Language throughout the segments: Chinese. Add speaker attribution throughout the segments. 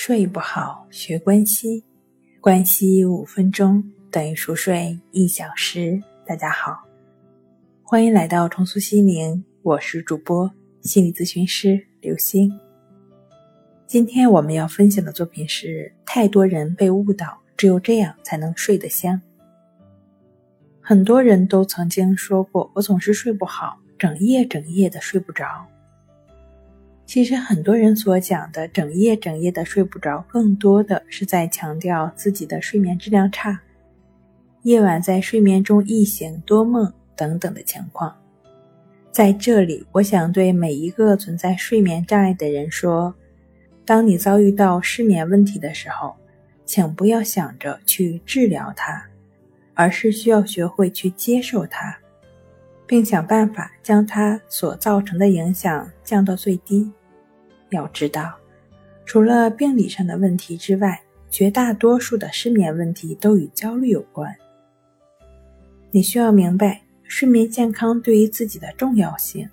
Speaker 1: 睡不好，学关西，关西五分钟等于熟睡一小时。大家好，欢迎来到重塑心灵，我是主播心理咨询师刘星。今天我们要分享的作品是：太多人被误导，只有这样才能睡得香。很多人都曾经说过，我总是睡不好，整夜整夜的睡不着。其实很多人所讲的整夜整夜的睡不着，更多的是在强调自己的睡眠质量差，夜晚在睡眠中易醒多梦等等的情况。在这里，我想对每一个存在睡眠障碍的人说：当你遭遇到失眠问题的时候，请不要想着去治疗它，而是需要学会去接受它，并想办法将它所造成的影响降到最低。要知道，除了病理上的问题之外，绝大多数的失眠问题都与焦虑有关。你需要明白睡眠健康对于自己的重要性，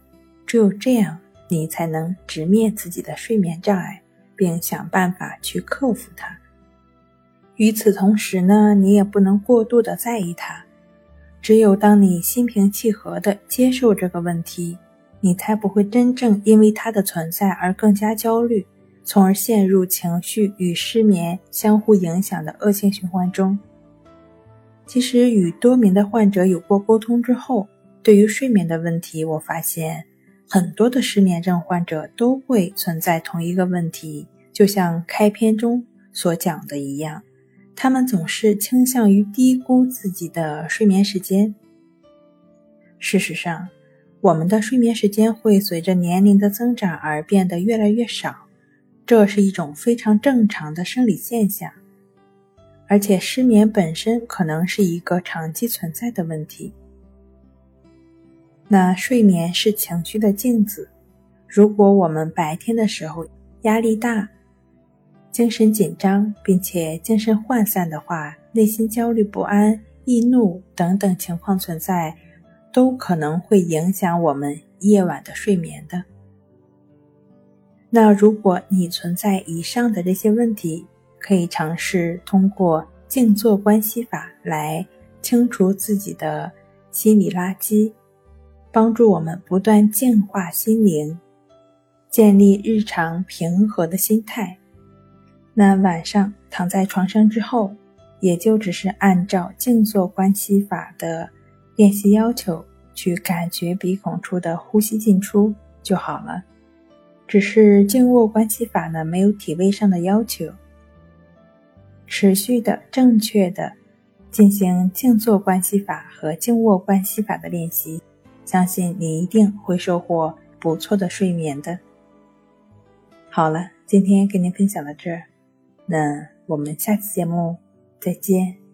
Speaker 1: 只有这样，你才能直面自己的睡眠障碍，并想办法去克服它。与此同时呢，你也不能过度的在意它。只有当你心平气和的接受这个问题。你才不会真正因为它的存在而更加焦虑，从而陷入情绪与失眠相互影响的恶性循环中。其实，与多名的患者有过沟通之后，对于睡眠的问题，我发现很多的失眠症患者都会存在同一个问题，就像开篇中所讲的一样，他们总是倾向于低估自己的睡眠时间。事实上，我们的睡眠时间会随着年龄的增长而变得越来越少，这是一种非常正常的生理现象。而且失眠本身可能是一个长期存在的问题。那睡眠是情绪的镜子，如果我们白天的时候压力大、精神紧张，并且精神涣散的话，内心焦虑不安、易怒等等情况存在。都可能会影响我们夜晚的睡眠的。那如果你存在以上的这些问题，可以尝试通过静坐观息法来清除自己的心理垃圾，帮助我们不断净化心灵，建立日常平和的心态。那晚上躺在床上之后，也就只是按照静坐观息法的。练习要求去感觉鼻孔处的呼吸进出就好了，只是静卧关系法呢，没有体位上的要求。持续的、正确的进行静坐关系法和静卧关系法的练习，相信你一定会收获不错的睡眠的。好了，今天跟您分享到这儿，那我们下期节目再见。